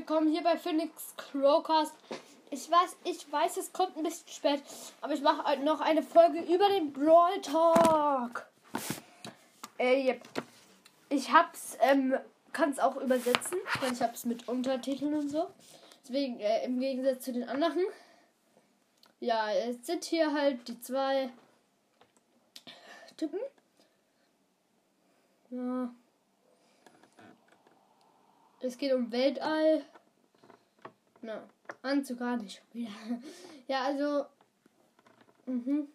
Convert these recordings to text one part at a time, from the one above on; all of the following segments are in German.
willkommen hier bei Phoenix Crowcast. Ich weiß, ich weiß, es kommt ein bisschen spät, aber ich mache noch eine Folge über den Brawl Talk. Äh, yep. Ich hab's, ähm, kann es auch übersetzen, weil ich hab's mit Untertiteln und so. Deswegen, äh, im Gegensatz zu den anderen. Ja, es sind hier halt die zwei Typen. Ja. Es geht um Weltall. Na, Anzug gar nicht wieder. Ja, also. Mhm.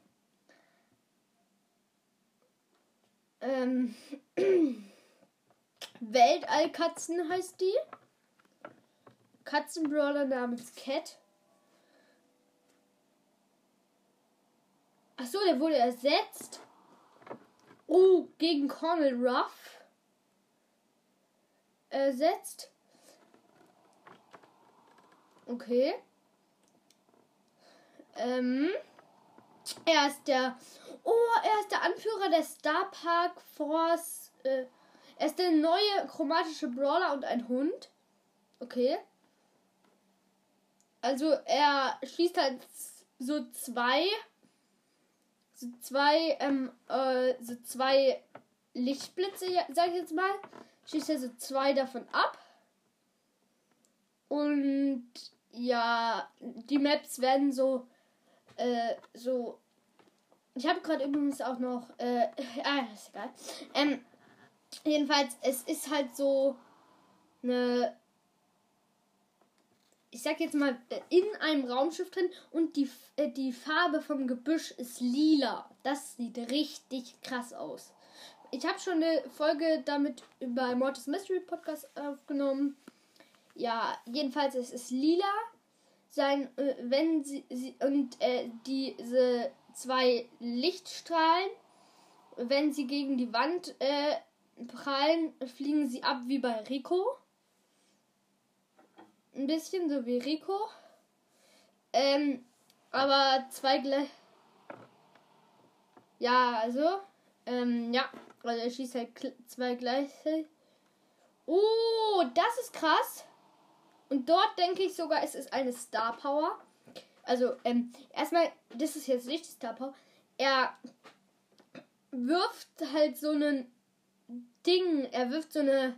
Ähm. Weltallkatzen heißt die. Katzenbrawler namens Cat. Achso, der wurde ersetzt. Oh, gegen Cornel Ruff. Ersetzt. Okay. Ähm. Er ist der. Oh, er ist der Anführer der Star Park Force. Äh, er ist der neue chromatische Brawler und ein Hund. Okay. Also er schießt halt so zwei. So zwei, ähm, äh, so zwei Lichtblitze, sag ich jetzt mal. Schießt er so zwei davon ab. Und ja, die Maps werden so, äh, so. Ich habe gerade übrigens auch noch, äh, ah, ist egal. Ähm, jedenfalls, es ist halt so eine, ich sag jetzt mal, in einem Raumschiff drin und die, äh, die Farbe vom Gebüsch ist lila. Das sieht richtig krass aus. Ich habe schon eine Folge damit über Mortis Mystery Podcast aufgenommen. Ja, jedenfalls es ist lila. Sein, äh, wenn sie, sie und äh, diese zwei Lichtstrahlen, wenn sie gegen die Wand äh, prallen, fliegen sie ab wie bei Rico. Ein bisschen so wie Rico. Ähm, aber zwei gleich. Ja, also. Ähm, ja. Also er schießt halt zwei gleiche. Oh, das ist krass. Und dort denke ich sogar, es ist eine Star Power. Also, ähm, erstmal, das ist jetzt nicht Star Power. Er wirft halt so ein Ding, er wirft so eine.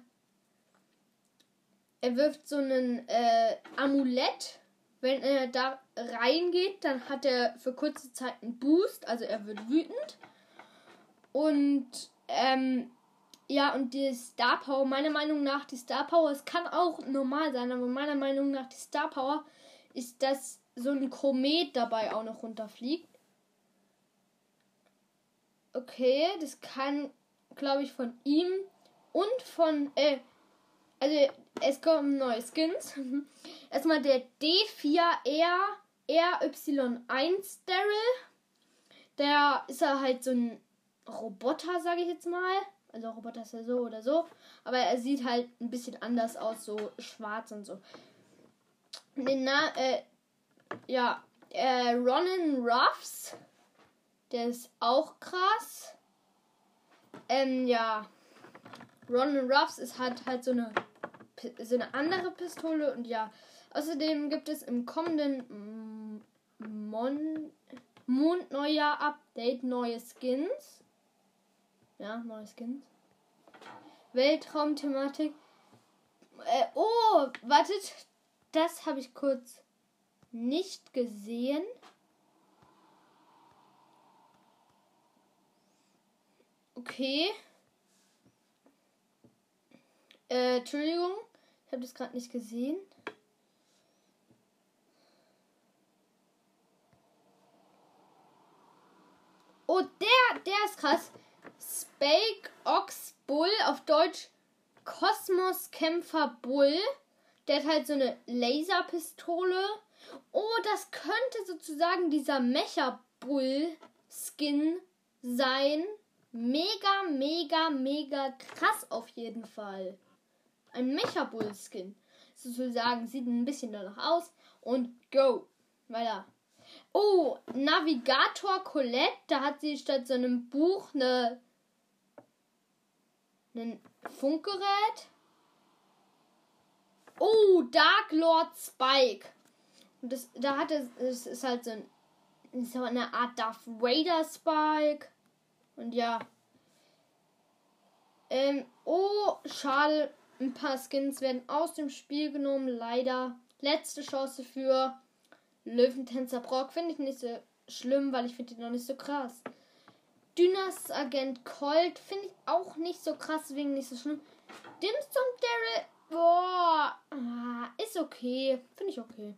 Er wirft so ein äh, Amulett. Wenn er da reingeht, dann hat er für kurze Zeit einen Boost, also er wird wütend. Und ähm, ja, und die Star Power, meiner Meinung nach, die Star Power, es kann auch normal sein, aber meiner Meinung nach, die Star Power ist, dass so ein Komet dabei auch noch runterfliegt. Okay, das kann, glaube ich, von ihm und von, äh, also es kommen neue Skins. Erstmal der D4R RY1 Daryl. Der ist er halt so ein Roboter, sage ich jetzt mal. Also Roboter ist ja so oder so. Aber er sieht halt ein bisschen anders aus, so schwarz und so. Na äh, ja, äh, Ronan Ruffs. Der ist auch krass. Ähm, ja. Ronan Ruffs ist halt halt so eine so eine andere Pistole und ja. Außerdem gibt es im kommenden Mon Mondneujahr Update neue Skins. Ja, neue Skins. Weltraumthematik. Äh, oh, wartet. Das habe ich kurz nicht gesehen. Okay. Äh, Entschuldigung. Ich habe das gerade nicht gesehen. Oh, der, der ist krass. Spake Ox Bull, auf Deutsch Kosmoskämpfer Bull. Der hat halt so eine Laserpistole. Oh, das könnte sozusagen dieser Mecha Bull Skin sein. Mega, mega, mega krass auf jeden Fall. Ein Mecha Bull Skin. Sozusagen sieht ein bisschen danach aus. Und go. Weiter. Oh, Navigator Colette. Da hat sie statt so einem Buch eine ein Funkgerät. Oh, Dark Lord Spike. Und das, da hat es, es ist halt so, ein, so eine Art Darth Vader Spike. Und ja. Ähm, oh, schade. Ein paar Skins werden aus dem Spiel genommen. Leider. Letzte Chance für Löwentänzer Brock. Finde ich nicht so schlimm, weil ich finde ihn noch nicht so krass. Dynas Agent Colt finde ich auch nicht so krass, deswegen nicht so schlimm. Dimsum Daryl, boah, ah, ist okay. Finde ich okay.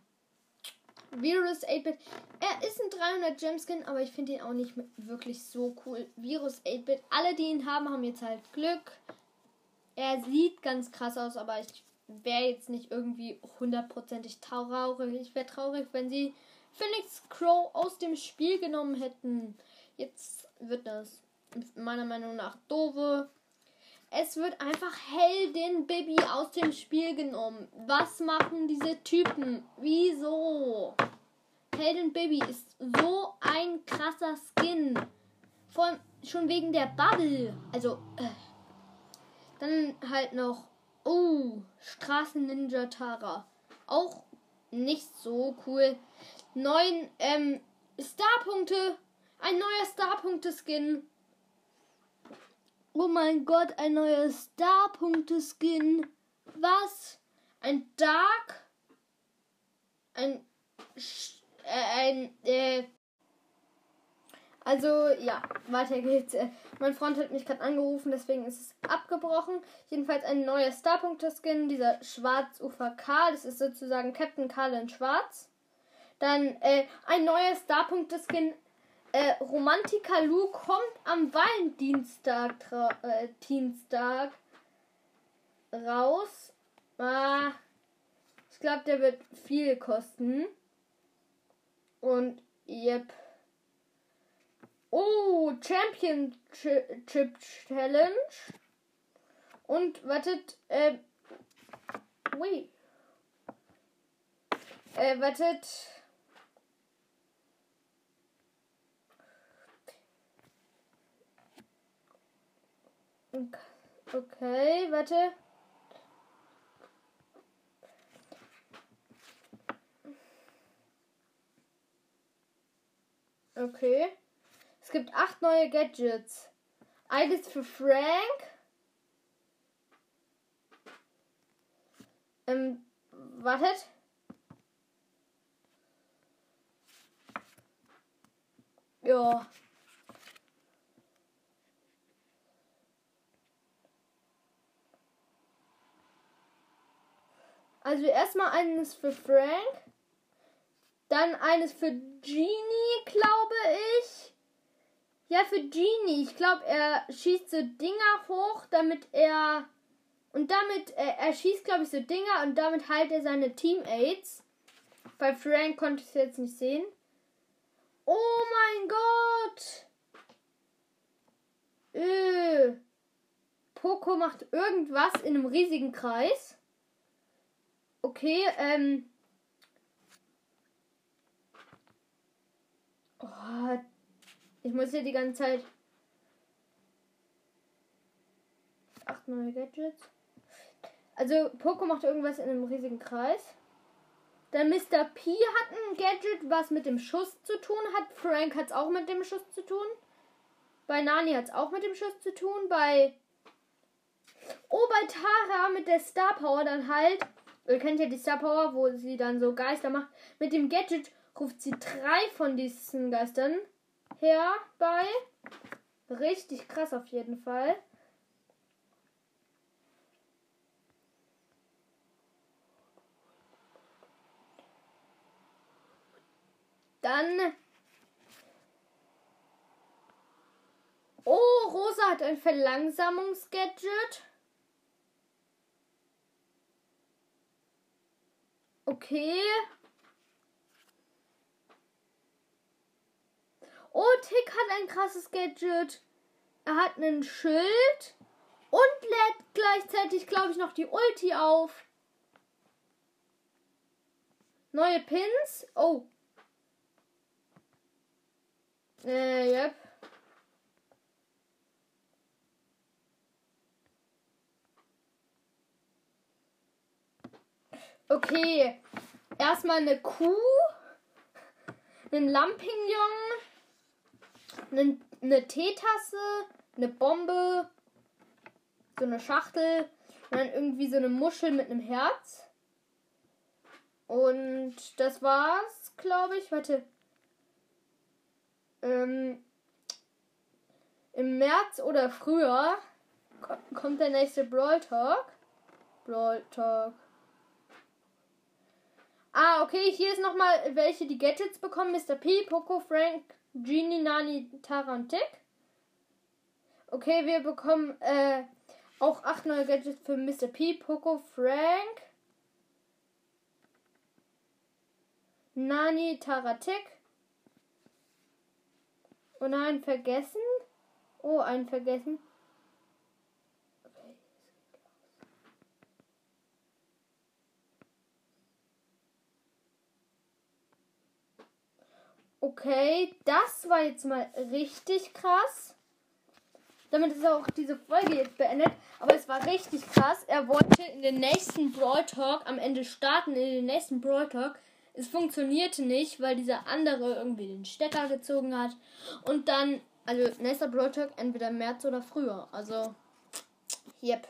Virus 8-Bit. Er ist ein 300 Gemskin, aber ich finde ihn auch nicht wirklich so cool. Virus 8-Bit. Alle, die ihn haben, haben jetzt halt Glück. Er sieht ganz krass aus, aber ich wäre jetzt nicht irgendwie hundertprozentig traurig. Ich wäre traurig, wenn sie Phoenix Crow aus dem Spiel genommen hätten. Jetzt wird das meiner Meinung nach doofe. Es wird einfach Heldin Baby aus dem Spiel genommen. Was machen diese Typen? Wieso? Heldin Baby ist so ein krasser Skin. Vor schon wegen der Bubble. Also, äh. dann halt noch, oh, Straßen Ninja Tara. Auch nicht so cool. Neun ähm, Starpunkte. Ein neuer Starpunkte-Skin. Oh mein Gott, ein neuer Star-Punkte-Skin. Was? Ein Dark? Ein. Äh, ein. Äh. Also, ja, weiter geht's. Äh, mein Freund hat mich gerade angerufen, deswegen ist es abgebrochen. Jedenfalls ein neuer Star-Punkte-Skin, dieser Schwarz-UVK. Das ist sozusagen Captain Karl in Schwarz. Dann äh, ein neuer Star-Punkte-Skin äh, Romantiker Lu kommt am Valentinstag äh, Dienstag raus. Ah, ich glaube, der wird viel kosten. Und yep. Oh, Championship Challenge. Und wartet, äh, wait. Äh, wartet. Okay, warte. Okay. Es gibt acht neue Gadgets. Eines für Frank. Ähm, wartet. Ja. Also erstmal eines für Frank. Dann eines für Genie, glaube ich. Ja, für Genie. Ich glaube, er schießt so Dinger hoch, damit er. Und damit, er, er schießt, glaube ich, so Dinger und damit heilt er seine Teammates. Bei Frank konnte ich es jetzt nicht sehen. Oh mein Gott! Öh. Poco macht irgendwas in einem riesigen Kreis. Okay, ähm. Oh, ich muss hier die ganze Zeit. Acht neue Gadgets. Also, Poco macht irgendwas in einem riesigen Kreis. Dann Mr. P hat ein Gadget, was mit dem Schuss zu tun hat. Frank hat es auch mit dem Schuss zu tun. Bei Nani hat es auch mit dem Schuss zu tun. Bei. Oh, bei Tara mit der Star Power dann halt Ihr kennt ja die Star Power, wo sie dann so Geister macht. Mit dem Gadget ruft sie drei von diesen Geistern herbei. Richtig krass auf jeden Fall. Dann. Oh, Rosa hat ein Verlangsamungsgadget. Okay. Oh, Tick hat ein krasses Gadget. Er hat einen Schild und lädt gleichzeitig, glaube ich, noch die Ulti auf. Neue Pins. Oh. Äh, yep. Okay. Erstmal eine Kuh. Einen Lampignon. Eine Teetasse. Eine Bombe. So eine Schachtel. Und dann irgendwie so eine Muschel mit einem Herz. Und das war's, glaube ich. Warte. Ähm, Im März oder früher kommt der nächste Brawl Talk. Brawl Talk. Ah, okay, hier ist nochmal, welche die Gadgets bekommen. Mr. P, Poco, Frank, Genie, Nani, Tara und Tick. Okay, wir bekommen äh, auch acht neue Gadgets für Mr. P, Poco, Frank, Nani, Tara, Tick. Und einen vergessen. Oh, einen vergessen. Okay, das war jetzt mal richtig krass. Damit ist auch diese Folge jetzt beendet. Aber es war richtig krass. Er wollte in den nächsten Brawl Talk am Ende starten, in den nächsten Brawl Talk. Es funktionierte nicht, weil dieser andere irgendwie den Stecker gezogen hat. Und dann, also nächster Brawl Talk entweder März oder früher. Also, yep.